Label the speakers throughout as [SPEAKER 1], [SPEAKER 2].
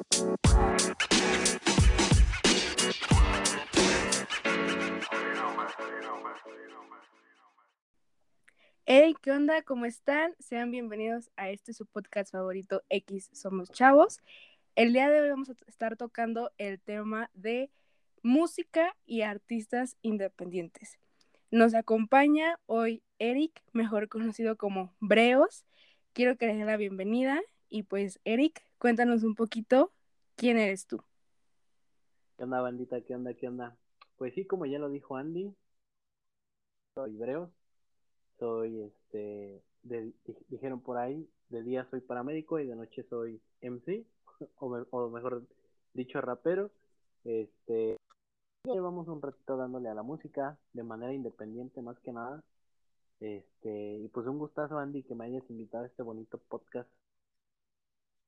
[SPEAKER 1] Hey, ¿qué onda? ¿Cómo están? Sean bienvenidos a este su podcast favorito X Somos Chavos. El día de hoy vamos a estar tocando el tema de música y artistas independientes. Nos acompaña hoy Eric, mejor conocido como Breos. Quiero que le dé la bienvenida y pues Eric, cuéntanos un poquito quién eres tú.
[SPEAKER 2] ¿Qué onda, bandita? ¿Qué onda? ¿Qué onda? Pues sí, como ya lo dijo Andy, soy Breos, soy este, dijeron por ahí, de día soy paramédico y de noche soy MC, o, mejor dicho rapero. Este, llevamos un ratito dándole a la música de manera independiente más que nada. Este, y pues un gustazo Andy que me hayas invitado a este bonito podcast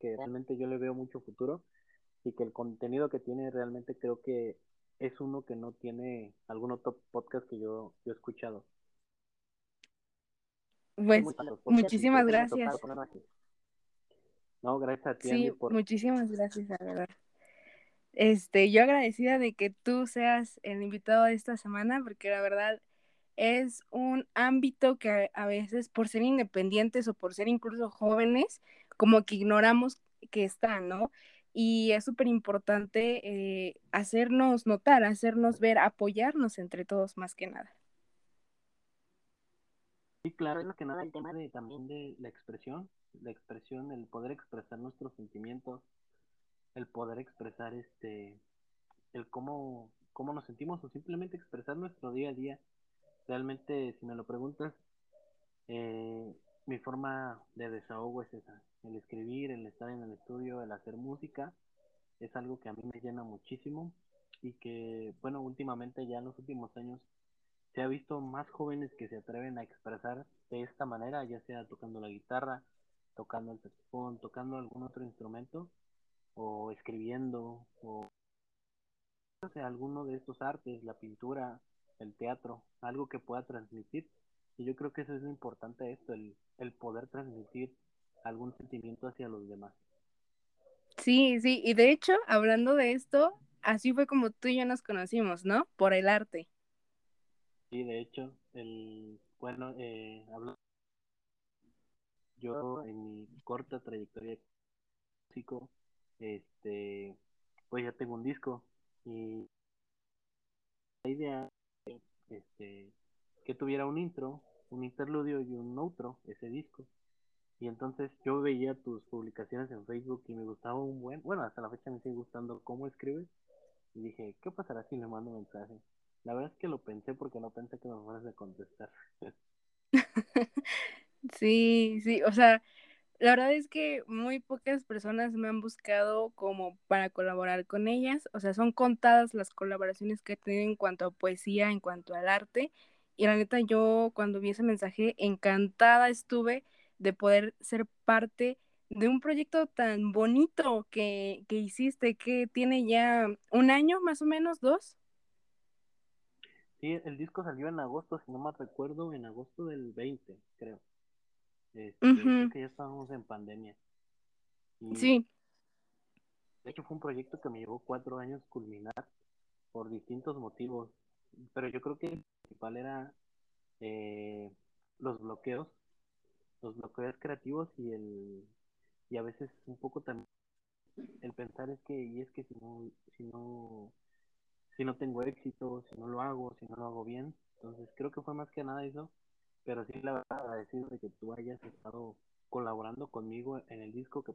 [SPEAKER 2] que realmente yo le veo mucho futuro y que el contenido que tiene realmente creo que es uno que no tiene algún otro podcast que yo, yo he escuchado.
[SPEAKER 1] Pues muchísimas gracias.
[SPEAKER 2] No, gracias a ti.
[SPEAKER 1] Sí, muchísimas gracias, la verdad. Este, yo agradecida de que tú seas el invitado de esta semana, porque la verdad es un ámbito que a veces por ser independientes o por ser incluso jóvenes, como que ignoramos que está, ¿no? Y es súper importante eh, hacernos notar, hacernos ver, apoyarnos entre todos más que nada.
[SPEAKER 2] Sí, claro, es lo que nada el tema de, también de la expresión, la expresión, el poder expresar nuestros sentimientos, el poder expresar este, el cómo, cómo nos sentimos o simplemente expresar nuestro día a día. Realmente, si me lo preguntas, eh, mi forma de desahogo es esa, el escribir, el estar en el estudio, el hacer música, es algo que a mí me llena muchísimo y que, bueno, últimamente ya en los últimos años se ha visto más jóvenes que se atreven a expresar de esta manera, ya sea tocando la guitarra, tocando el saxofón, tocando algún otro instrumento, o escribiendo, o sea, alguno de estos artes, la pintura, el teatro, algo que pueda transmitir. Y yo creo que eso es lo importante esto, el, el poder transmitir algún sentimiento hacia los demás.
[SPEAKER 1] Sí, sí, y de hecho, hablando de esto, así fue como tú y yo nos conocimos, ¿no? Por el arte.
[SPEAKER 2] Sí, de hecho, el, bueno, eh, hablo, yo en mi corta trayectoria músico, este, pues ya tengo un disco y la idea, este, que tuviera un intro, un interludio y un outro, ese disco. Y entonces yo veía tus publicaciones en Facebook y me gustaba un buen, bueno, hasta la fecha me sigue gustando cómo escribes. Y dije, ¿qué pasará si le mando mensaje? La verdad es que lo pensé porque no pensé que me fueras a contestar.
[SPEAKER 1] sí, sí, o sea, la verdad es que muy pocas personas me han buscado como para colaborar con ellas, o sea, son contadas las colaboraciones que he tenido en cuanto a poesía, en cuanto al arte, y la neta yo cuando vi ese mensaje encantada estuve de poder ser parte de un proyecto tan bonito que, que hiciste, que tiene ya un año más o menos, dos.
[SPEAKER 2] Sí, el disco salió en agosto, si no me recuerdo, en agosto del 20, creo. Este, creo que ya estábamos en pandemia.
[SPEAKER 1] sí.
[SPEAKER 2] De hecho, fue un proyecto que me llevó cuatro años culminar por distintos motivos. Pero yo creo que el principal era eh, los bloqueos, los bloqueos creativos y el y a veces un poco también el pensar es que y es que si no si no si no tengo éxito, si no lo hago, si no lo hago bien. Entonces creo que fue más que nada eso, pero sí la verdad agradecido de que tú hayas estado colaborando conmigo en el disco que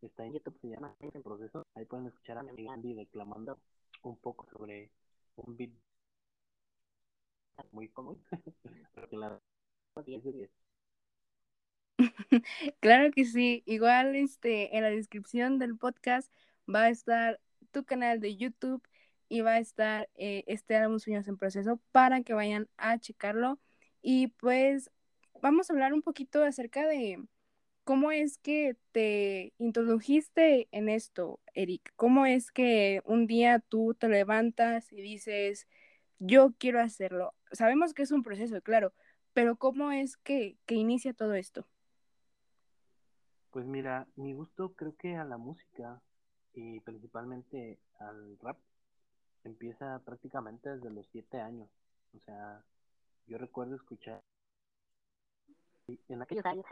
[SPEAKER 2] está en YouTube, se llama en proceso. Ahí pueden escuchar a mi amiga Andy declamando un poco sobre un beat muy común, la
[SPEAKER 1] claro que sí, igual este en la descripción del podcast va a estar tu canal de YouTube y va a estar eh, este álbum Sueños en Proceso para que vayan a checarlo. Y pues vamos a hablar un poquito acerca de cómo es que te introdujiste en esto, Eric. ¿Cómo es que un día tú te levantas y dices, yo quiero hacerlo? Sabemos que es un proceso, claro, pero ¿cómo es que, que inicia todo esto?
[SPEAKER 2] Pues mira, mi gusto creo que a la música y principalmente al rap empieza prácticamente desde los siete años. O sea, yo recuerdo escuchar en aquellos años,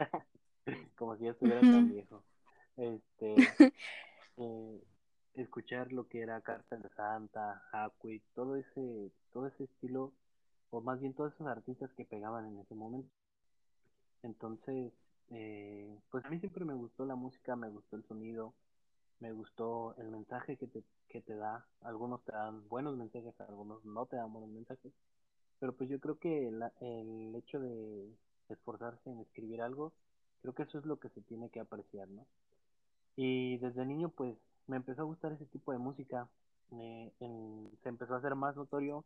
[SPEAKER 2] como si ya estuviera tan viejo, este, eh, escuchar lo que era Carta de Santa, Hackwick, todo ese, todo ese estilo, o más bien todos esos artistas que pegaban en ese momento. Entonces, eh, pues a mí siempre me gustó la música, me gustó el sonido, me gustó el mensaje que te, que te da. Algunos te dan buenos mensajes, algunos no te dan buenos mensajes. Pero pues yo creo que el hecho de esforzarse en escribir algo, creo que eso es lo que se tiene que apreciar, ¿no? Y desde niño pues me empezó a gustar ese tipo de música. se empezó a hacer más notorio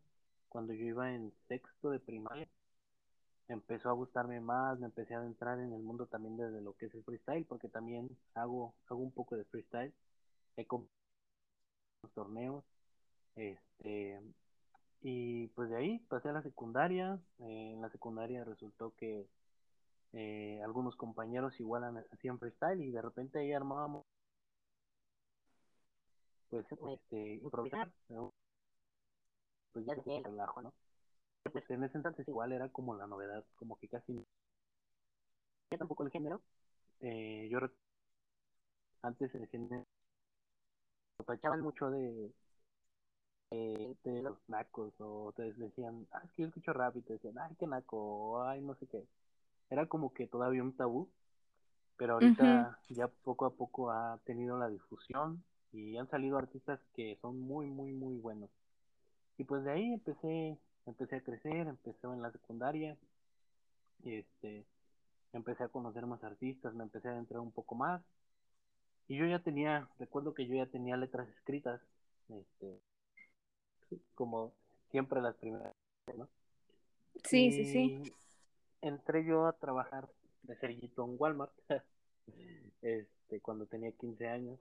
[SPEAKER 2] cuando yo iba en sexto de primaria. Empezó a gustarme más, me empecé a entrar en el mundo también desde lo que es el freestyle, porque también hago, hago un poco de freestyle. He los torneos. Este, y pues de ahí pasé a la secundaria. Eh, en la secundaria resultó que eh, algunos compañeros igual hacían freestyle y de repente ahí armábamos pues este improvisar pues ya se relajo no pues en ese entonces igual era como la novedad como que casi ya tampoco el género. Eh, yo antes el género tachaban mucho de eh, de los nacos o te decían ah es que yo escucho rap y te decían ay qué naco ay no sé qué era como que todavía un tabú pero ahorita ya poco a poco ha tenido la difusión y han salido artistas que son muy muy muy buenos. Y pues de ahí empecé empecé a crecer empecé en la secundaria este empecé a conocer más artistas me empecé a entrar un poco más. Y yo ya tenía recuerdo que yo ya tenía letras escritas este como siempre las primeras ¿no?
[SPEAKER 1] sí sí sí.
[SPEAKER 2] entré yo a trabajar de cerillito en Walmart este cuando tenía 15 años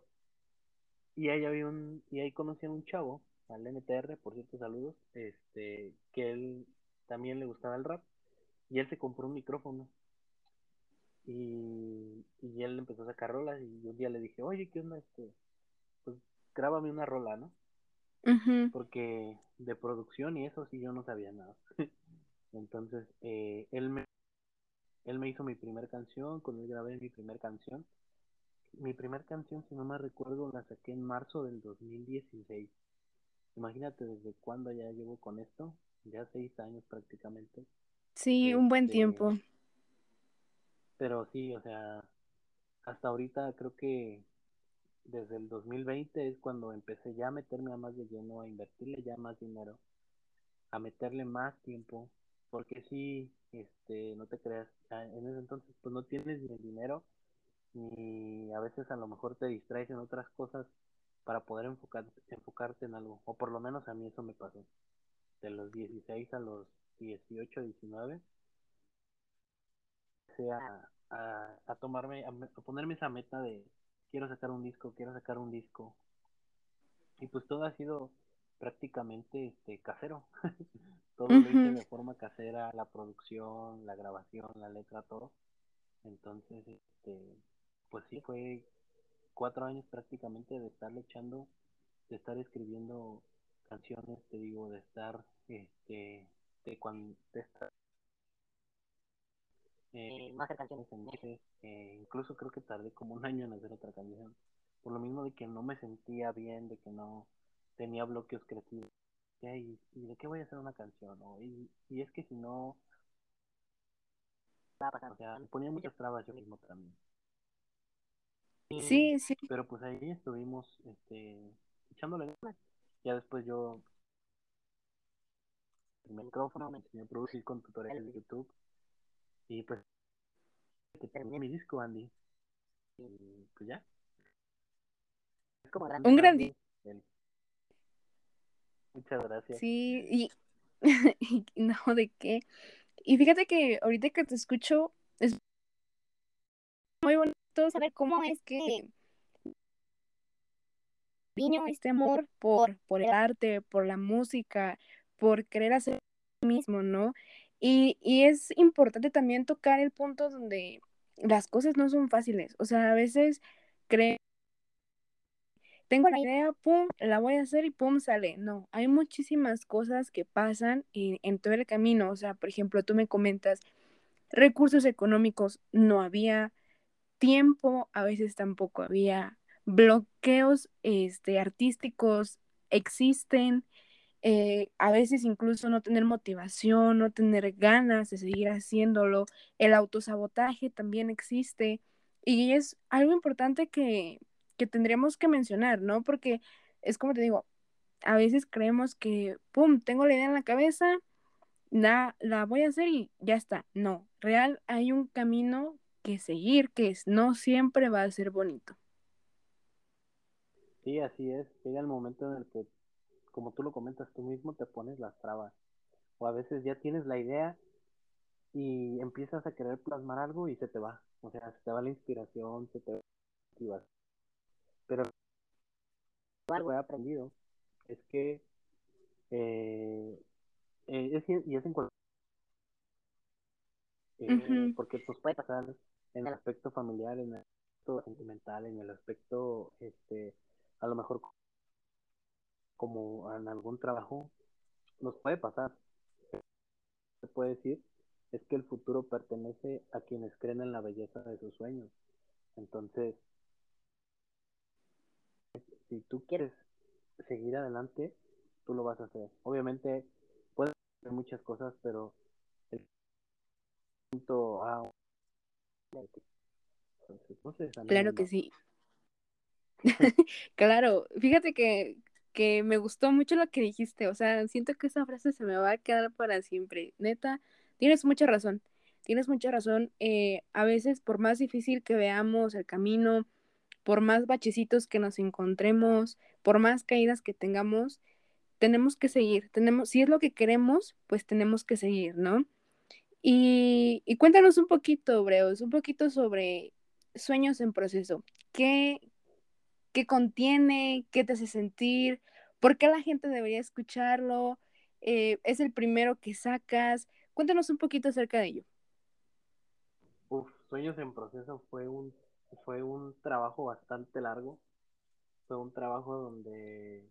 [SPEAKER 2] y ahí había un y ahí conocí a un chavo al NTR por cierto saludos este que él también le gustaba el rap y él se compró un micrófono y, y él empezó a sacar rolas y un día le dije oye qué onda este pues grábame una rola no porque de producción y eso sí yo no sabía nada. Entonces eh, él me él me hizo mi primera canción con él grabé mi primera canción mi primera canción, si no me recuerdo, la saqué en marzo del 2016. Imagínate desde cuándo ya llevo con esto, ya seis años prácticamente.
[SPEAKER 1] Sí, un buen este, tiempo.
[SPEAKER 2] Pero sí, o sea, hasta ahorita creo que desde el 2020 es cuando empecé ya a meterme a más de lleno, a invertirle ya más dinero, a meterle más tiempo, porque sí, este, no te creas, en ese entonces pues no tienes ni el dinero y a veces a lo mejor te distraes en otras cosas para poder enfocar, enfocarte en algo, o por lo menos a mí eso me pasó. De los 16 a los 18, 19, sea a, a tomarme, a, ponerme esa meta de quiero sacar un disco, quiero sacar un disco. Y pues todo ha sido prácticamente este casero. todo lo hice de forma casera, la producción, la grabación, la letra, todo. Entonces, este, pues sí, fue cuatro años prácticamente de estarle echando, de estar escribiendo canciones, te digo, de estar, este, de cuando, de estar, eh, no hacer canciones en meses, eh, incluso creo que tardé como un año en hacer otra canción, por lo mismo de que no me sentía bien, de que no tenía bloqueos creativos, ¿y, y de qué voy a hacer una canción? Y, y es que si no, o sea, me ponía muchas trabas yo mismo también.
[SPEAKER 1] Sí, sí.
[SPEAKER 2] Pero pues ahí estuvimos este, echándole ganas. Ya después yo el micrófono, me enseñé a producir con tutoriales de YouTube. Y pues que terminé mi disco, Andy. Y pues ya.
[SPEAKER 1] Es como Un gran día.
[SPEAKER 2] Muchas gracias.
[SPEAKER 1] Sí, y no, ¿de qué? Y fíjate que ahorita que te escucho, es muy bonito saber cómo es que vino este amor por, por el arte, por la música, por querer hacer lo mismo, ¿no? Y, y es importante también tocar el punto donde las cosas no son fáciles. O sea, a veces creo, tengo la idea, pum, la voy a hacer y pum, sale. No, hay muchísimas cosas que pasan en, en todo el camino. O sea, por ejemplo, tú me comentas, recursos económicos no había, tiempo a veces tampoco había, bloqueos este, artísticos existen, eh, a veces incluso no tener motivación, no tener ganas de seguir haciéndolo, el autosabotaje también existe y es algo importante que, que tendríamos que mencionar, ¿no? Porque es como te digo, a veces creemos que, ¡pum!, tengo la idea en la cabeza, la, la voy a hacer y ya está. No, real hay un camino que seguir, que no siempre va a ser bonito.
[SPEAKER 2] Sí, así es. Llega el momento en el que, como tú lo comentas, tú mismo te pones las trabas. O a veces ya tienes la idea y empiezas a querer plasmar algo y se te va. O sea, se te va la inspiración, se te va la Pero algo he aprendido es que eh, eh, es, y es en cualquier eh, porque pues puede pasar en el aspecto familiar, en el aspecto sentimental, en el aspecto, este, a lo mejor como en algún trabajo, nos puede pasar. Se puede decir es que el futuro pertenece a quienes creen en la belleza de sus sueños. Entonces, si tú quieres seguir adelante, tú lo vas a hacer. Obviamente, puedes hacer muchas cosas, pero el punto A
[SPEAKER 1] claro que sí. claro, fíjate que, que me gustó mucho lo que dijiste, o sea, siento que esa frase se me va a quedar para siempre. Neta, tienes mucha razón, tienes mucha razón. Eh, a veces, por más difícil que veamos el camino, por más bachecitos que nos encontremos, por más caídas que tengamos, tenemos que seguir. Tenemos, si es lo que queremos, pues tenemos que seguir, ¿no? Y, cuéntanos un poquito, Breos, un poquito sobre Sueños en Proceso. ¿Qué, ¿Qué contiene? ¿Qué te hace sentir? ¿Por qué la gente debería escucharlo? Eh, ¿Es el primero que sacas? Cuéntanos un poquito acerca de ello.
[SPEAKER 2] Uf, Sueños en Proceso fue un, fue un trabajo bastante largo. Fue un trabajo donde,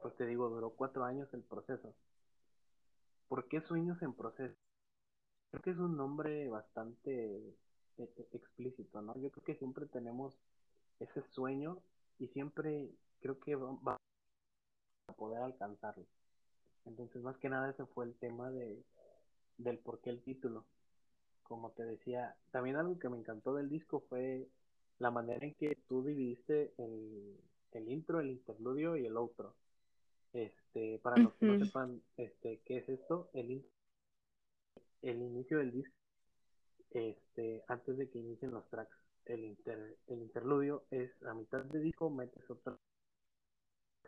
[SPEAKER 2] pues te digo, duró cuatro años el proceso. ¿Por qué Sueños en Proceso? Creo que es un nombre bastante eh, eh, explícito, ¿no? Yo creo que siempre tenemos ese sueño y siempre creo que va a poder alcanzarlo. Entonces, más que nada ese fue el tema de del por qué el título. Como te decía, también algo que me encantó del disco fue la manera en que tú dividiste el, el intro, el interludio y el outro. Este, para los que no sepan este, qué es esto, el intro el inicio del disco, este, antes de que inicien los tracks, el, inter, el interludio es a mitad de disco, metes otra,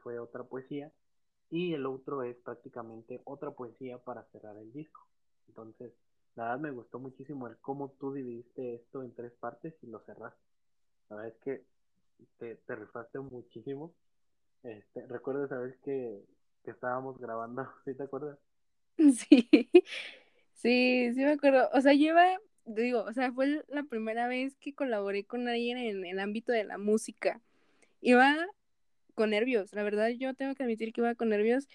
[SPEAKER 2] fue otra poesía, y el otro es prácticamente otra poesía para cerrar el disco. Entonces, la verdad me gustó muchísimo el cómo tú dividiste esto en tres partes y lo cerraste. La verdad es que te, te rifaste muchísimo. Este, recuerdo esa vez que, que estábamos grabando, ¿sí te acuerdas?
[SPEAKER 1] Sí, Sí, sí me acuerdo. O sea, lleva, digo, o sea, fue la primera vez que colaboré con alguien en el ámbito de la música. Iba con nervios, la verdad yo tengo que admitir que iba con nervios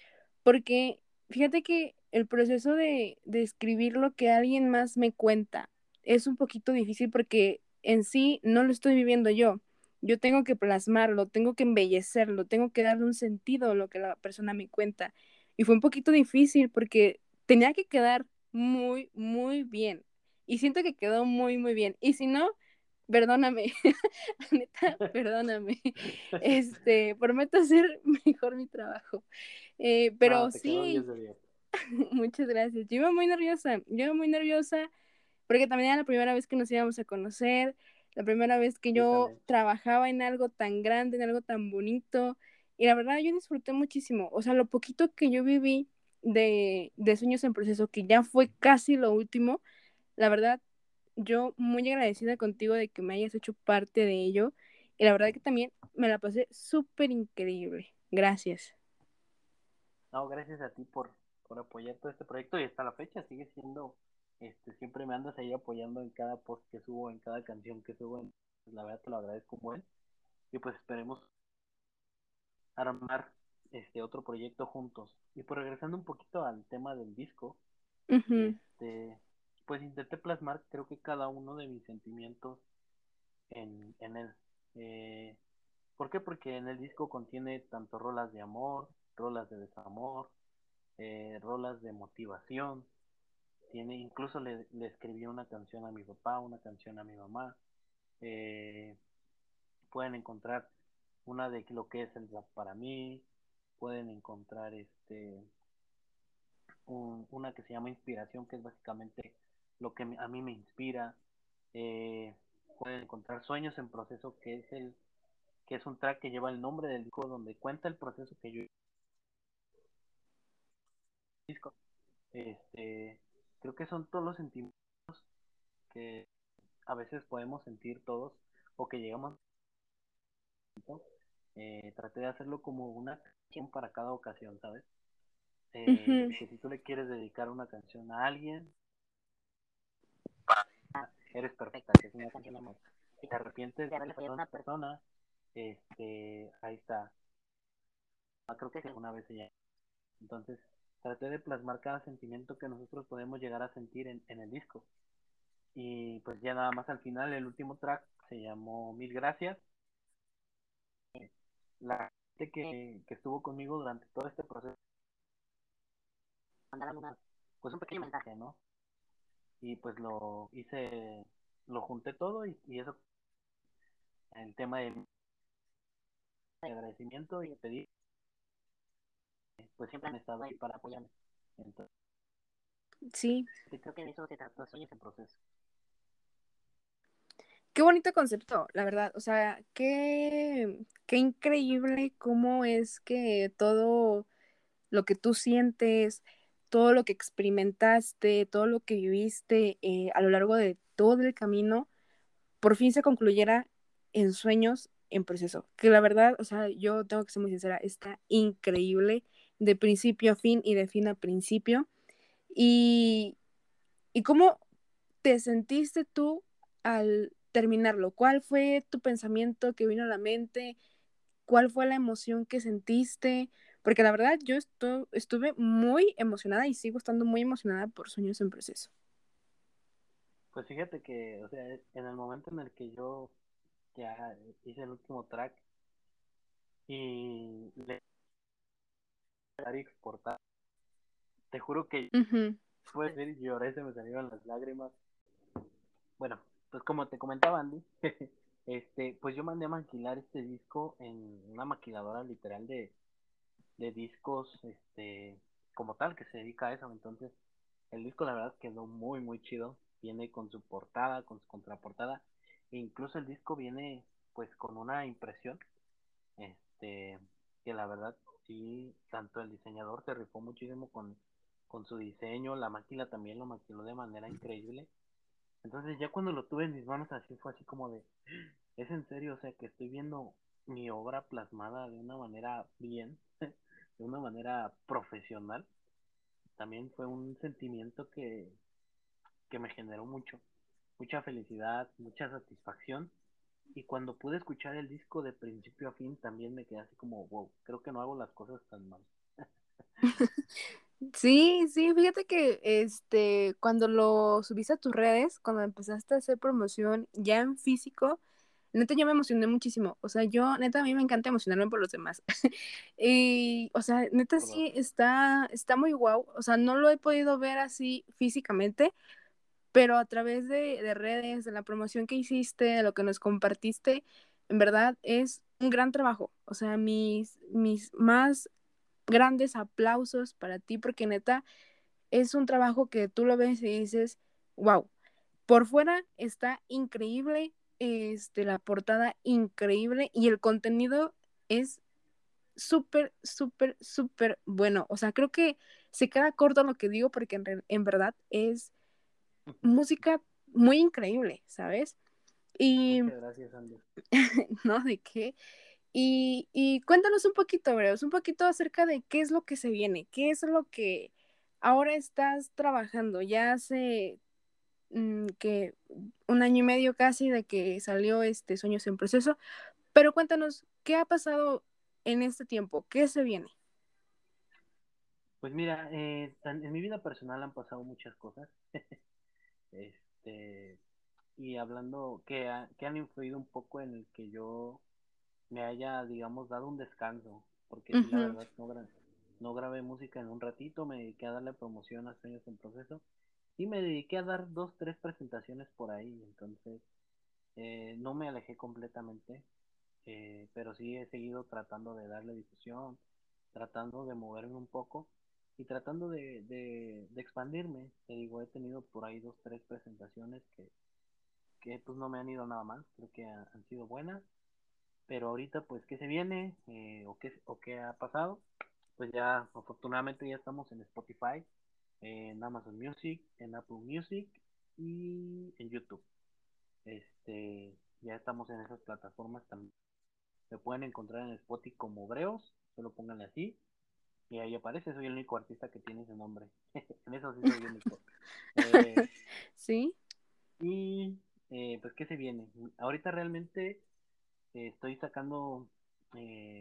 [SPEAKER 1] porque fíjate que el proceso de, de escribir lo que alguien más me cuenta es un poquito difícil porque en sí no lo estoy viviendo yo. Yo tengo que plasmarlo, tengo que embellecerlo, tengo que darle un sentido a lo que la persona me cuenta. Y fue un poquito difícil porque tenía que quedar muy, muy bien. Y siento que quedó muy, muy bien. Y si no, perdóname, neta, perdóname. Este, prometo hacer mejor mi trabajo. Eh, pero sí, muchas gracias. Yo iba muy nerviosa, yo iba muy nerviosa porque también era la primera vez que nos íbamos a conocer, la primera vez que yo trabajaba en algo tan grande, en algo tan bonito. Y la verdad yo disfruté muchísimo. O sea, lo poquito que yo viví de, de Sueños en Proceso, que ya fue casi lo último, la verdad, yo muy agradecida contigo de que me hayas hecho parte de ello. Y la verdad que también me la pasé súper increíble. Gracias.
[SPEAKER 2] No, gracias a ti por, por apoyar todo este proyecto y hasta la fecha sigue siendo Este, siempre me andas ahí apoyando en cada post que subo, en cada canción que subo. La verdad te lo agradezco muy Y pues esperemos armar este otro proyecto juntos. Y pues regresando un poquito al tema del disco, este, pues intenté plasmar creo que cada uno de mis sentimientos en, en él. Eh, ¿Por qué? Porque en el disco contiene tanto rolas de amor, rolas de desamor, eh, rolas de motivación. Tiene, incluso le, le, escribí una canción a mi papá, una canción a mi mamá. Eh, pueden encontrar una de lo que es el rap para mí. Pueden encontrar este una que se llama inspiración, que es básicamente lo que a mí me inspira. Eh, pueden encontrar sueños en proceso, que es el que es un track que lleva el nombre del disco donde cuenta el proceso que yo disco este creo que son todos los sentimientos que a veces podemos sentir todos o que llegamos eh, traté de hacerlo como una canción para cada ocasión sabes eh, que si tú le quieres dedicar una canción a alguien eres perfecta que es una canción amor si te arrepientes de haberle fallado a una persona este, ahí está. Ah, creo que una vez ya. Entonces, traté de plasmar cada sentimiento que nosotros podemos llegar a sentir en, en el disco. Y pues ya nada más al final, el último track se llamó Mil Gracias. La que, que estuvo conmigo durante todo este proceso pues un pequeño mensaje, ¿no? Y pues lo hice, lo junté todo y, y eso, el tema de de agradecimiento y pedir, pues siempre han estado ahí para apoyarme. Entonces,
[SPEAKER 1] sí.
[SPEAKER 2] Creo que eso se trató, en ese proceso.
[SPEAKER 1] Qué bonito concepto, la verdad. O sea, qué, qué increíble cómo es que todo lo que tú sientes, todo lo que experimentaste, todo lo que viviste eh, a lo largo de todo el camino, por fin se concluyera en sueños en proceso. Que la verdad, o sea, yo tengo que ser muy sincera, está increíble de principio a fin y de fin a principio. Y, y cómo te sentiste tú al terminarlo? ¿Cuál fue tu pensamiento que vino a la mente? ¿Cuál fue la emoción que sentiste? Porque la verdad yo estuve muy emocionada y sigo estando muy emocionada por Sueños en Proceso.
[SPEAKER 2] Pues fíjate que, o sea, en el momento en el que yo ya hice el último track y le exportar. Te juro que fue y lloré, se me salieron las lágrimas. Bueno, pues como te comentaba Andy, este, pues yo mandé a maquilar este disco en una maquiladora literal de, de discos, este, como tal, que se dedica a eso. Entonces, el disco la verdad quedó muy, muy chido. Viene con su portada, con su contraportada incluso el disco viene pues con una impresión este que la verdad sí tanto el diseñador se rifó muchísimo con, con su diseño la máquina también lo maquiló de manera increíble entonces ya cuando lo tuve en mis manos así fue así como de es en serio o sea que estoy viendo mi obra plasmada de una manera bien de una manera profesional también fue un sentimiento que que me generó mucho mucha felicidad, mucha satisfacción. Y cuando pude escuchar el disco de principio a fin, también me quedé así como, wow, creo que no hago las cosas tan mal.
[SPEAKER 1] Sí, sí, fíjate que este, cuando lo subiste a tus redes, cuando empezaste a hacer promoción ya en físico, neta yo me emocioné muchísimo. O sea, yo, neta, a mí me encanta emocionarme por los demás. y, o sea, neta sí está, está muy guau. O sea, no lo he podido ver así físicamente, pero a través de, redes, de la promoción que hiciste, de lo que nos compartiste, en verdad es un gran trabajo. O sea, mis, mis más grandes aplausos para ti, porque neta, es un trabajo que tú lo ves y dices, wow, por fuera está increíble, este, la portada increíble y el contenido es súper, súper, súper bueno. O sea, creo que se queda corto lo que digo porque en, en verdad es música muy increíble, ¿sabes?
[SPEAKER 2] Y... Muchas gracias, Andy.
[SPEAKER 1] no, ¿de qué? Y, cuéntanos un poquito, Breos, un poquito acerca de qué es lo que se viene, qué es lo que ahora estás trabajando. Ya hace mm, que un año y medio casi de que salió este Sueños en Proceso, pero cuéntanos, ¿qué ha pasado en este tiempo? ¿Qué se viene?
[SPEAKER 2] Pues mira, eh, en mi vida personal han pasado muchas cosas. este, y hablando que, que han influido un poco en el que yo me haya, digamos, dado un descanso, porque la verdad no, no grabé música en un ratito, me dediqué a darle promoción a Sueños en Proceso y me dediqué a dar dos, tres presentaciones por ahí, entonces eh, no me alejé completamente, eh, pero sí he seguido tratando de darle difusión, tratando de moverme un poco y tratando de, de, expandirme. Te digo, he tenido por ahí dos, tres presentaciones que, que pues no me han ido nada mal, creo que han sido buenas. Pero ahorita, pues, ¿qué se viene? Eh, o, qué, ¿O qué ha pasado? Pues ya, afortunadamente, ya estamos en Spotify, en Amazon Music, en Apple Music y en YouTube. Este, ya estamos en esas plataformas también. Se pueden encontrar en Spotify como Breos, solo pónganle así. Y ahí aparece, soy el único artista que tiene ese nombre. en eso sí soy el único.
[SPEAKER 1] Eh, sí.
[SPEAKER 2] Y eh, pues, ¿qué se viene? Ahorita realmente eh, estoy sacando,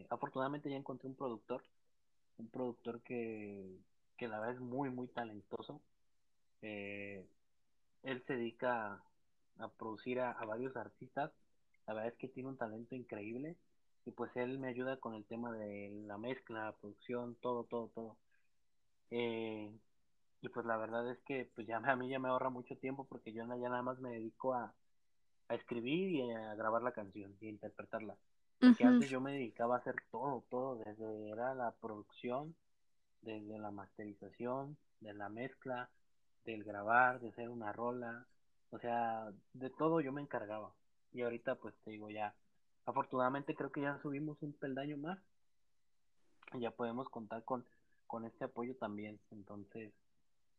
[SPEAKER 2] afortunadamente ya encontré un productor, un productor que, que la verdad es muy, muy talentoso. él se dedica a, producir a, varios artistas. La verdad es que tiene un talento increíble y pues él me ayuda con el tema de la mezcla, la producción, todo, todo, todo. Eh, y pues la verdad es que pues ya a mí ya me ahorra mucho tiempo porque yo ya nada más me dedico a, a escribir y a grabar la canción y a interpretarla. Porque antes yo me dedicaba a hacer todo, todo, desde era la producción, desde la masterización, de la mezcla, del grabar, de hacer una rola, o sea, de todo yo me encargaba. Y ahorita pues te digo ya, afortunadamente creo que ya subimos un peldaño más. Ya podemos contar con, con este apoyo también. Entonces,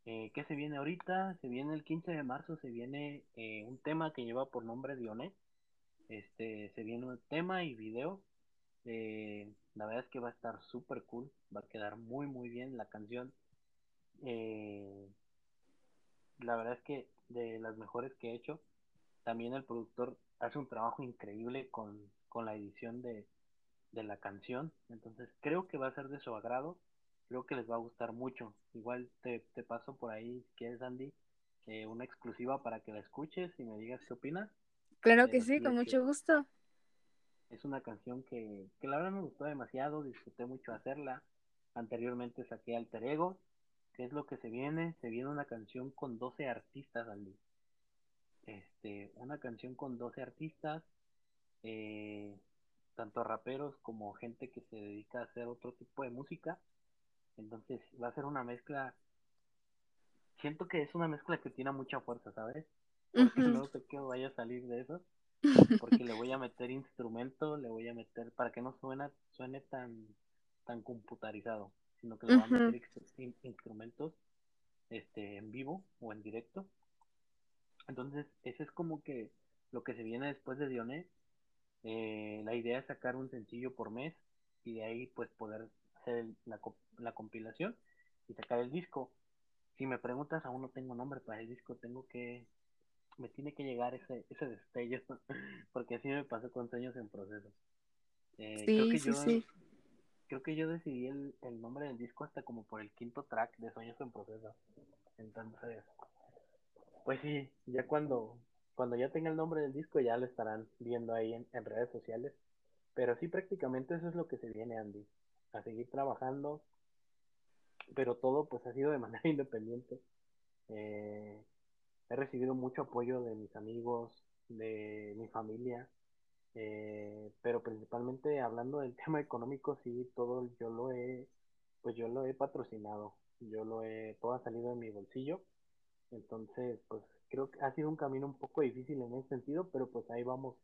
[SPEAKER 2] eh, ¿qué se viene ahorita? Se viene el 15 de marzo, se viene eh, un tema que lleva por nombre Dioné. Este, se viene un tema y video. Eh, la verdad es que va a estar súper cool, va a quedar muy muy bien la canción. Eh, la verdad es que de las mejores que he hecho. También el productor hace un trabajo increíble con, la edición de, la canción. Entonces creo que va a ser de su agrado. Creo que les va a gustar mucho. Igual te, paso por ahí, si quieres, Andy, eh, una exclusiva para que la escuches y me digas qué opinas.
[SPEAKER 1] Claro que sí, con mucho gusto.
[SPEAKER 2] Es una canción que, que la verdad me gustó demasiado, disfruté mucho hacerla. Anteriormente saqué Alter Ego ¿Qué es lo que se viene? Se viene una canción con 12 artistas, Andy. Este, una canción con 12 artistas, eh, tanto raperos como gente que se dedica a hacer otro tipo de música. Entonces va a ser una mezcla. Siento que es una mezcla que tiene mucha fuerza, ¿sabes? Porque no sé qué vaya a salir de eso. Porque le voy a meter instrumento, le voy a meter para que no suena, suene tan, tan computarizado sino que le van a meter instrumentos este, en vivo o en directo. Entonces, ese es como que lo que se viene después de Dioné. Eh, la idea es sacar un sencillo por mes y de ahí pues poder hacer la, la compilación y sacar el disco. Si me preguntas, aún no tengo nombre para el disco, tengo que, me tiene que llegar ese, ese destello, porque así me pasó con sueños en proceso.
[SPEAKER 1] Eh, creo que yo, sí
[SPEAKER 2] creo que yo decidí el, nombre del disco hasta como por el quinto track de Sueños en Proceso. Entonces, pues sí, ya cuando, cuando ya tenga el nombre del disco ya lo estarán viendo ahí en, redes sociales. Pero sí, prácticamente eso es lo que se viene, Andy. A seguir trabajando, pero todo pues ha sido de manera independiente. Eh, he recibido mucho apoyo de mis amigos, de mi familia, eh, pero principalmente hablando del tema económico, sí, todo yo lo he, pues yo lo he patrocinado, yo lo he, todo ha salido de mi bolsillo, entonces, pues creo que ha sido un camino un poco difícil en ese sentido, pero pues ahí vamos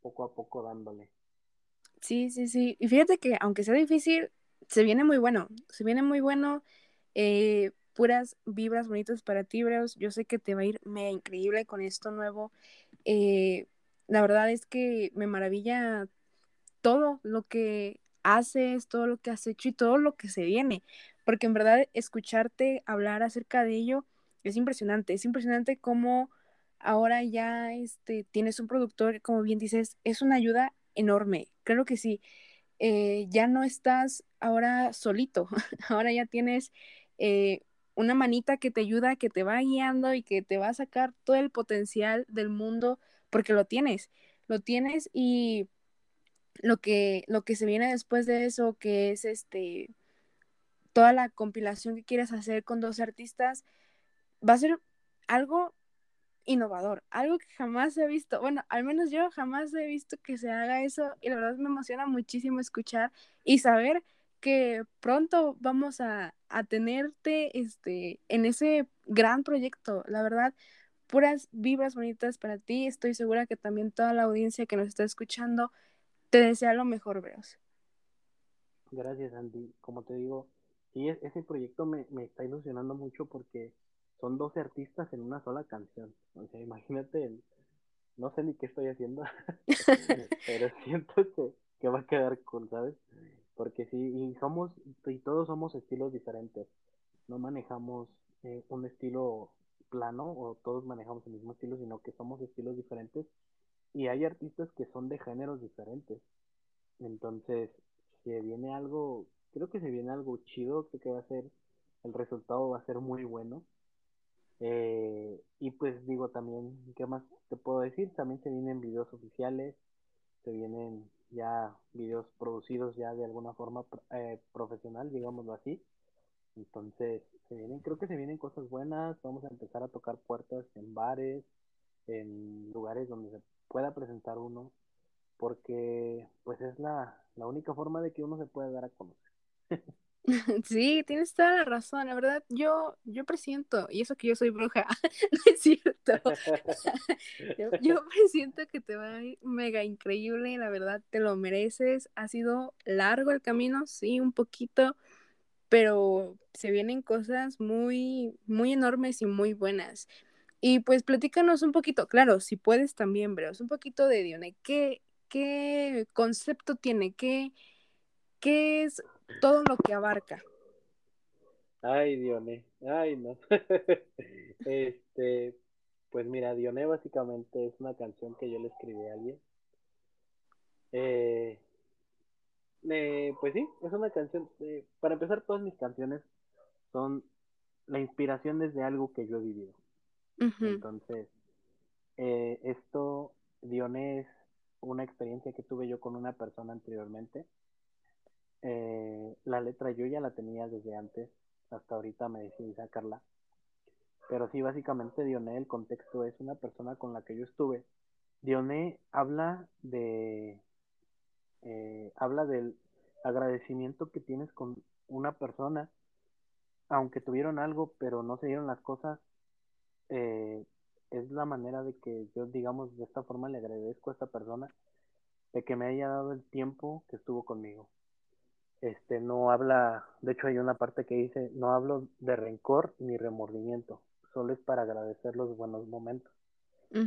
[SPEAKER 2] poco a poco dándole.
[SPEAKER 1] Sí, sí, sí, y fíjate que aunque sea difícil, se viene muy bueno, se viene muy bueno, eh, puras vibras bonitas para ti, Breus, yo sé que te va a ir mega increíble con esto nuevo, eh, la verdad es que me maravilla todo lo que haces, todo lo que has hecho y todo lo que se viene, porque en verdad escucharte hablar acerca de ello es impresionante, es impresionante cómo ahora ya este, tienes un productor, como bien dices, es una ayuda enorme, claro que sí. Eh, ya no estás ahora solito, ahora ya tienes eh, una manita que te ayuda, que te va guiando y que te va a sacar todo el potencial del mundo, porque lo tienes, lo tienes y lo que, lo que se viene después de eso, que es este toda la compilación que quieres hacer con dos artistas, va a ser algo innovador, algo que jamás he visto, bueno, al menos yo jamás he visto que se haga eso y la verdad me emociona muchísimo escuchar y saber que pronto vamos a, a tenerte este, en ese gran proyecto, la verdad, puras vibras bonitas para ti, estoy segura que también toda la audiencia que nos está escuchando te desea lo mejor, Breos.
[SPEAKER 2] Gracias, Andy. Como te digo, sí, ese proyecto me, me está ilusionando mucho porque son 12 artistas en una sola canción. O sea, imagínate, no sé ni qué estoy haciendo, pero siento que, que, va a quedar cool, ¿sabes? Porque sí, y somos, y todos somos estilos diferentes. No manejamos eh, un estilo plano o todos manejamos el mismo estilo, sino que somos estilos diferentes. Y hay artistas que son de géneros diferentes. Entonces, si viene algo, creo que se viene algo chido, creo que va a ser, el resultado va a ser muy bueno eh, y pues digo también, ¿qué más te puedo decir? También se vienen videos oficiales, se vienen ya videos producidos ya de alguna forma eh, profesional, digámoslo así. Entonces, se vienen, creo que se vienen cosas buenas, vamos a empezar a tocar puertas en bares, en lugares donde se pueda presentar uno, porque pues es la, la única forma de que uno se pueda dar a conocer.
[SPEAKER 1] Sí, tienes toda la razón, la verdad, yo, yo presiento, y eso que yo soy bruja, no es cierto, yo, yo, presiento que te va a ir mega increíble, la verdad, te lo mereces, ha sido largo el camino, sí, un poquito, pero se vienen cosas muy, muy enormes y muy buenas. Y pues platícanos un poquito, claro, si puedes también, Breos, un poquito de Dione, ¿qué, qué concepto tiene? ¿Qué, qué es todo lo que abarca.
[SPEAKER 2] Ay, Dione, ay, no. este, pues mira, Dione básicamente es una canción que yo le escribí a alguien. Eh, pues sí, es una canción. Eh, para empezar, todas mis canciones son la inspiración desde algo que yo he vivido. Entonces, eh, esto, Dione, es una experiencia que tuve yo con una persona anteriormente eh, la letra yo ya la tenía desde antes, hasta ahorita me decidí sacarla. Pero sí, básicamente Dioné, el contexto es una persona con la que yo estuve. Dioné habla de. Eh, habla del agradecimiento que tienes con una persona, aunque tuvieron algo, pero no se dieron las cosas. Eh, es la manera de que yo, digamos, de esta forma le agradezco a esta persona de que me haya dado el tiempo que estuvo conmigo este no habla, de hecho hay una parte que dice, no hablo de rencor ni remordimiento, solo es para agradecer los buenos momentos.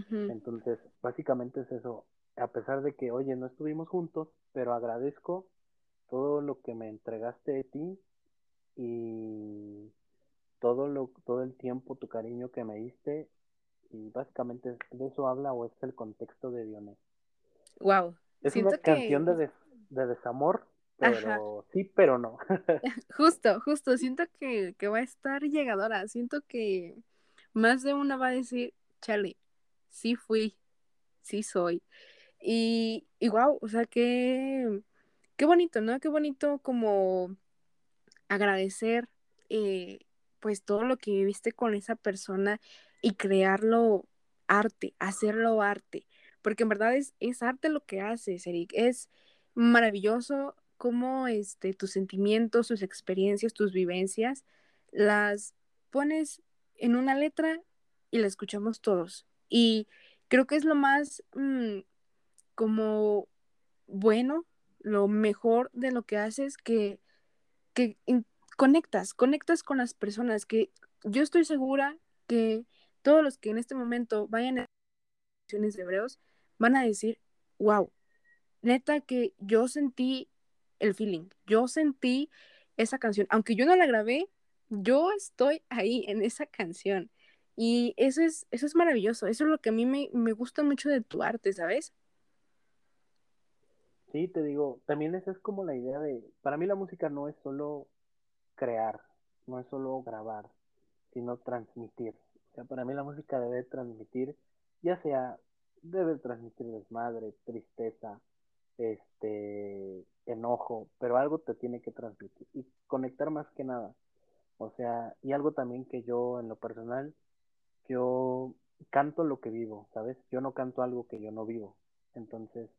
[SPEAKER 2] Entonces, básicamente es eso, a pesar de que, oye, no estuvimos juntos, pero agradezco todo lo que me entregaste de ti y todo lo todo el tiempo, tu cariño que me diste y básicamente de eso habla o es el contexto de Dionés.
[SPEAKER 1] Wow.
[SPEAKER 2] Es una canción de, de desamor, pero sí, pero no.
[SPEAKER 1] justo, justo, siento que, que, va a estar llegadora, siento que más de una va a decir, chale, sí fui, sí soy. Y, y wow, o sea, qué, qué bonito, ¿no? Qué bonito como agradecer eh, pues todo lo que viviste con esa persona y crearlo arte, hacerlo arte, porque en verdad es, es arte lo que haces, Eric, es maravilloso cómo este, tus sentimientos, tus experiencias, tus vivencias, las pones en una letra y la escuchamos todos. Y creo que es lo más mm, como bueno, lo mejor de lo que haces, que, que conectas, conectas con las personas, que yo estoy segura que todos los que en este momento vayan a de hebreos van a decir, wow, neta que yo sentí el feeling. Yo sentí esa canción, aunque yo no la grabé, yo estoy ahí en esa canción. Y eso es, eso es maravilloso, eso es lo que a mí me, me gusta mucho de tu arte, ¿sabes?
[SPEAKER 2] Sí, te digo, también esa es como la idea de, para mí la música no es solo crear, no es solo grabar, sino transmitir. O sea, para mí la música debe transmitir, ya sea, debe transmitir desmadre, tristeza, este, enojo, pero algo te tiene que transmitir y conectar más que nada. O sea, y algo también que yo en lo personal, yo canto lo que vivo, ¿sabes? Yo no canto algo que yo no vivo. Entonces,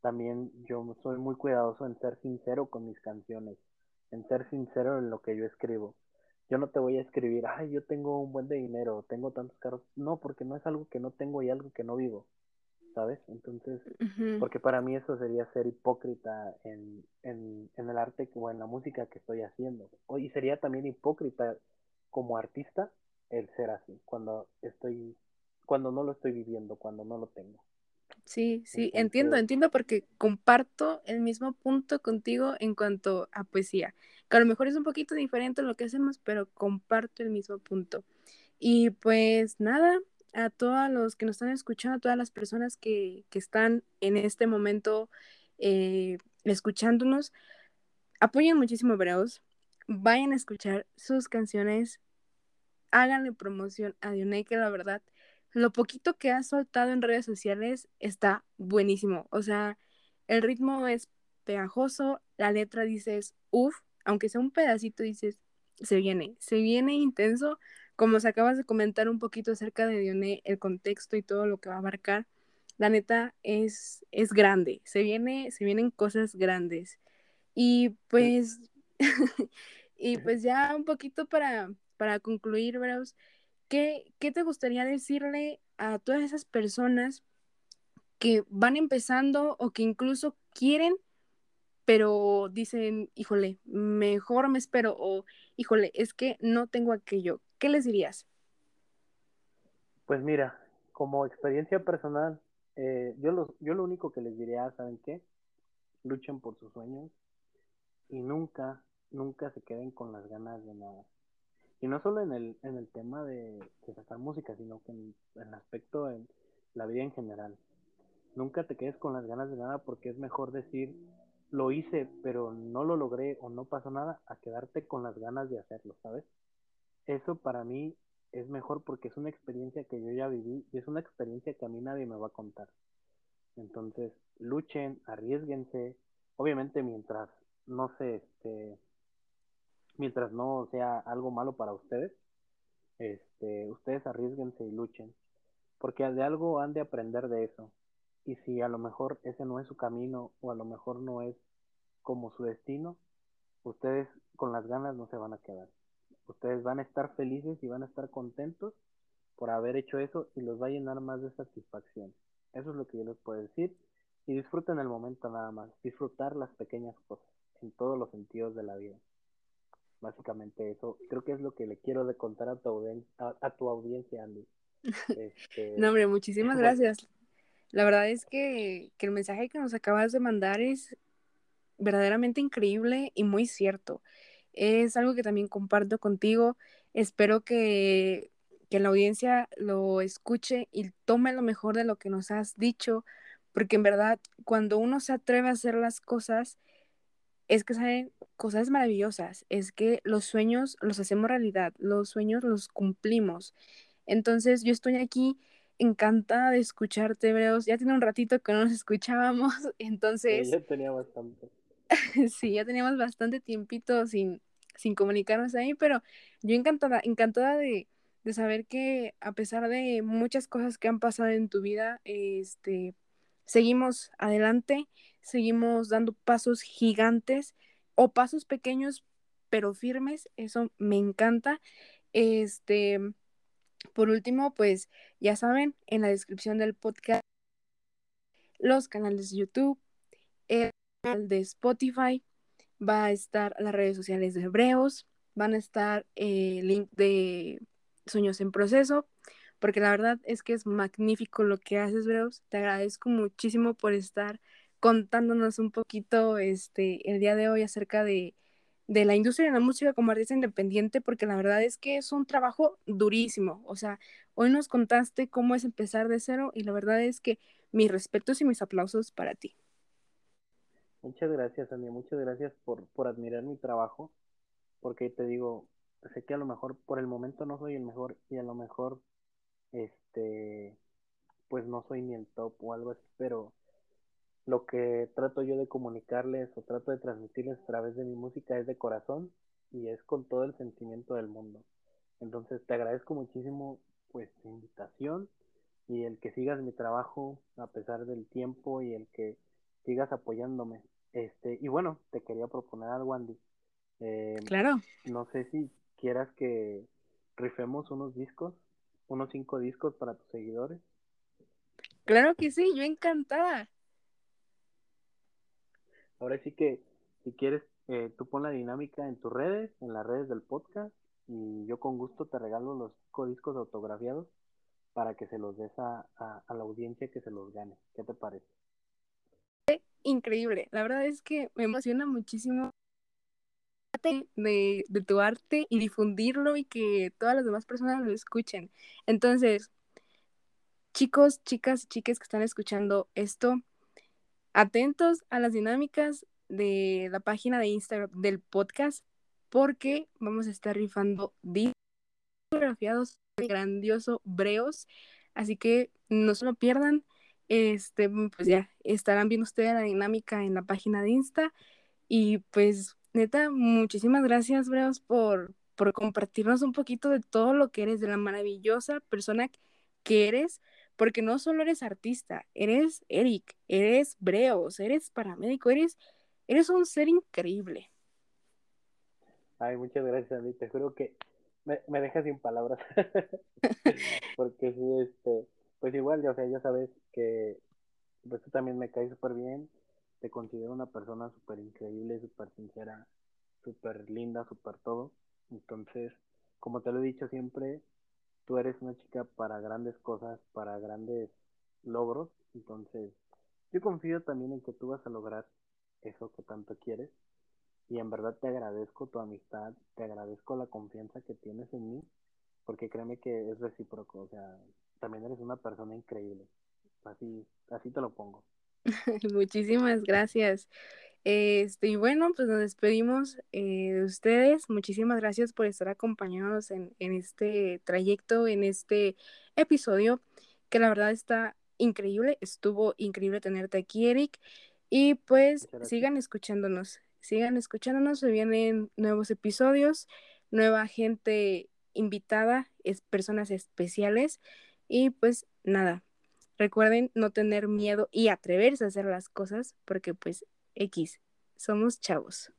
[SPEAKER 2] también yo soy muy cuidadoso en ser sincero con mis canciones, en ser sincero en lo que yo escribo. Yo no te voy a escribir, ay, yo tengo un buen de dinero, tengo tantos carros. No, porque no es algo que no tengo y algo que no vivo. ¿Sabes? Entonces, porque para mí eso sería ser hipócrita en, en, en, el arte o en la música que estoy haciendo. Y sería también hipócrita como artista el ser así, cuando estoy, cuando no lo estoy viviendo, cuando no lo tengo.
[SPEAKER 1] Sí, sí, entiendo, entiendo porque comparto el mismo punto contigo en cuanto a poesía, que a lo mejor es un poquito diferente lo que hacemos, pero comparto el mismo punto. Y pues nada, a todos los que nos están escuchando, a todas las personas que, están en este momento eh, escuchándonos, apoyen muchísimo a vayan a escuchar sus canciones, háganle promoción a Dionay, que la verdad, lo poquito que ha soltado en redes sociales está buenísimo. O sea, el ritmo es pegajoso, la letra dices, uff, aunque sea un pedacito, dices, se viene, se viene intenso como se acabas de comentar un poquito acerca de Dioné, el contexto y todo lo que va a abarcar, la neta es, es grande, se, viene, se vienen cosas grandes. Y pues, y pues ya un poquito para, para concluir, Bros, ¿qué, ¿qué te gustaría decirle a todas esas personas que van empezando o que incluso quieren pero dicen, híjole, mejor me espero o híjole, es que no tengo aquello. ¿Qué les dirías?
[SPEAKER 2] Pues mira, como experiencia personal, eh, yo, lo, yo lo único que les diría, ¿saben qué? Luchen por sus sueños y nunca, nunca se queden con las ganas de nada. Y no solo en el, en el tema de, de sacar música, sino que en, en el aspecto en la vida en general. Nunca te quedes con las ganas de nada porque es mejor decir, lo hice, pero no lo logré o no pasó nada, a quedarte con las ganas de hacerlo, ¿sabes? Eso para mí es mejor porque es una experiencia que yo ya viví y es una experiencia que a mí nadie me va a contar. Entonces, luchen, arriesguense, obviamente mientras no se, este, mientras no sea algo malo para ustedes, este, ustedes arriesguense y luchen, porque de algo han de aprender de eso y si a lo mejor ese no es su camino o a lo mejor no es como su destino, ustedes con las ganas no se van a quedar. Ustedes van a estar felices y van a estar contentos por haber hecho eso y los va a llenar más de satisfacción. Eso es lo que yo les puedo decir. Y disfruten el momento nada más. Disfrutar las pequeñas cosas en todos los sentidos de la vida. Básicamente eso. Creo que es lo que le quiero de contar a tu, a, tu audiencia, Andy.
[SPEAKER 1] Este, no, hombre, muchísimas gracias. La verdad es que, el mensaje que nos acabas de mandar es verdaderamente increíble y muy cierto. Es algo que también comparto contigo. Espero que, que la audiencia lo escuche y tome lo mejor de lo que nos has dicho, porque en verdad cuando uno se atreve a hacer las cosas, es que salen cosas maravillosas, es que los sueños los hacemos realidad, los sueños los cumplimos. Entonces yo estoy aquí encantada de escucharte, Breos. Ya tiene un ratito que no nos escuchábamos, entonces...
[SPEAKER 2] Sí, ya tenía bastante.
[SPEAKER 1] sí, ya teníamos bastante tiempito sin, sin comunicarnos ahí, pero yo encantada, encantada de, de saber que a pesar de muchas cosas que han pasado en tu vida, este, seguimos adelante, seguimos dando pasos gigantes o pasos pequeños pero firmes, eso me encanta. Este, por último, pues ya saben, en la descripción del podcast, los canales de YouTube, canal de Spotify, va a estar las redes sociales de Hebreos, van a estar el link de Sueños en Proceso, porque la verdad es que es magnífico lo que haces, Hebreos. Te agradezco muchísimo por estar contándonos un poquito este, el día de hoy acerca de, de la industria de la música como artista independiente, porque la verdad es que es un trabajo durísimo. O sea, hoy nos contaste cómo es empezar de cero y la verdad es que mis respetos y mis aplausos para ti.
[SPEAKER 2] Muchas gracias, Andy. Muchas gracias por, por admirar mi trabajo, porque te digo, sé que a lo mejor por el momento no soy el mejor y a lo mejor, este, pues no soy ni el top o algo así, pero lo que trato yo de comunicarles o trato de transmitirles a través de mi música es de corazón y es con todo el sentimiento del mundo. Entonces te agradezco muchísimo pues tu invitación y el que sigas mi trabajo a pesar del tiempo y el que sigas apoyándome. Este, y bueno, te quería proponer algo, Andy.
[SPEAKER 1] Eh, claro.
[SPEAKER 2] No sé si quieras que rifemos unos discos, unos cinco discos para tus seguidores.
[SPEAKER 1] Claro que sí, yo encantada.
[SPEAKER 2] Ahora sí que, si quieres, eh, tú pon la dinámica en tus redes, en las redes del podcast, y yo con gusto te regalo los cinco discos autografiados para que se los des a, a, la audiencia que se los gane. ¿Qué te parece?
[SPEAKER 1] Increíble. La verdad es que me emociona muchísimo de, de, tu arte y difundirlo y que todas las demás personas lo escuchen. Entonces, chicos, chicas y chiques que están escuchando esto, atentos a las dinámicas de la página de Instagram del podcast porque vamos a estar rifando fotografiados de grandioso breos, así que no se lo pierdan. Este, pues ya estarán viendo ustedes la dinámica en la página de Insta y pues neta, muchísimas gracias, breos, por por compartirnos un poquito de todo lo que eres, de la maravillosa persona que eres porque no solo eres artista, eres Eric, eres Breos, eres paramédico, eres, eres un ser increíble.
[SPEAKER 2] Ay, muchas gracias, a mí, te juro que me, me dejas sin palabras. porque sí, este, pues igual, o sea, ya sabes que pues tú también me caes súper bien, te considero una persona súper increíble, súper sincera, súper linda, súper todo. Entonces, como te lo he dicho siempre, tú eres una chica para grandes cosas, para grandes logros, entonces yo confío también en que tú vas a lograr eso que tanto quieres y en verdad te agradezco tu amistad, te agradezco la confianza que tienes en mí, porque créeme que es recíproco, o sea, también eres una persona increíble, así, así te lo pongo.
[SPEAKER 1] Muchísimas gracias. Este, y bueno, pues nos despedimos eh, de ustedes. Muchísimas gracias por estar acompañándonos en, en, este trayecto, en este episodio, que la verdad está increíble. Estuvo increíble tenerte aquí, Eric. Y pues sigan escuchándonos, sigan escuchándonos. Se vienen nuevos episodios, nueva gente invitada, es personas especiales. Y pues nada, recuerden no tener miedo y atreverse a hacer las cosas porque pues X, somos chavos.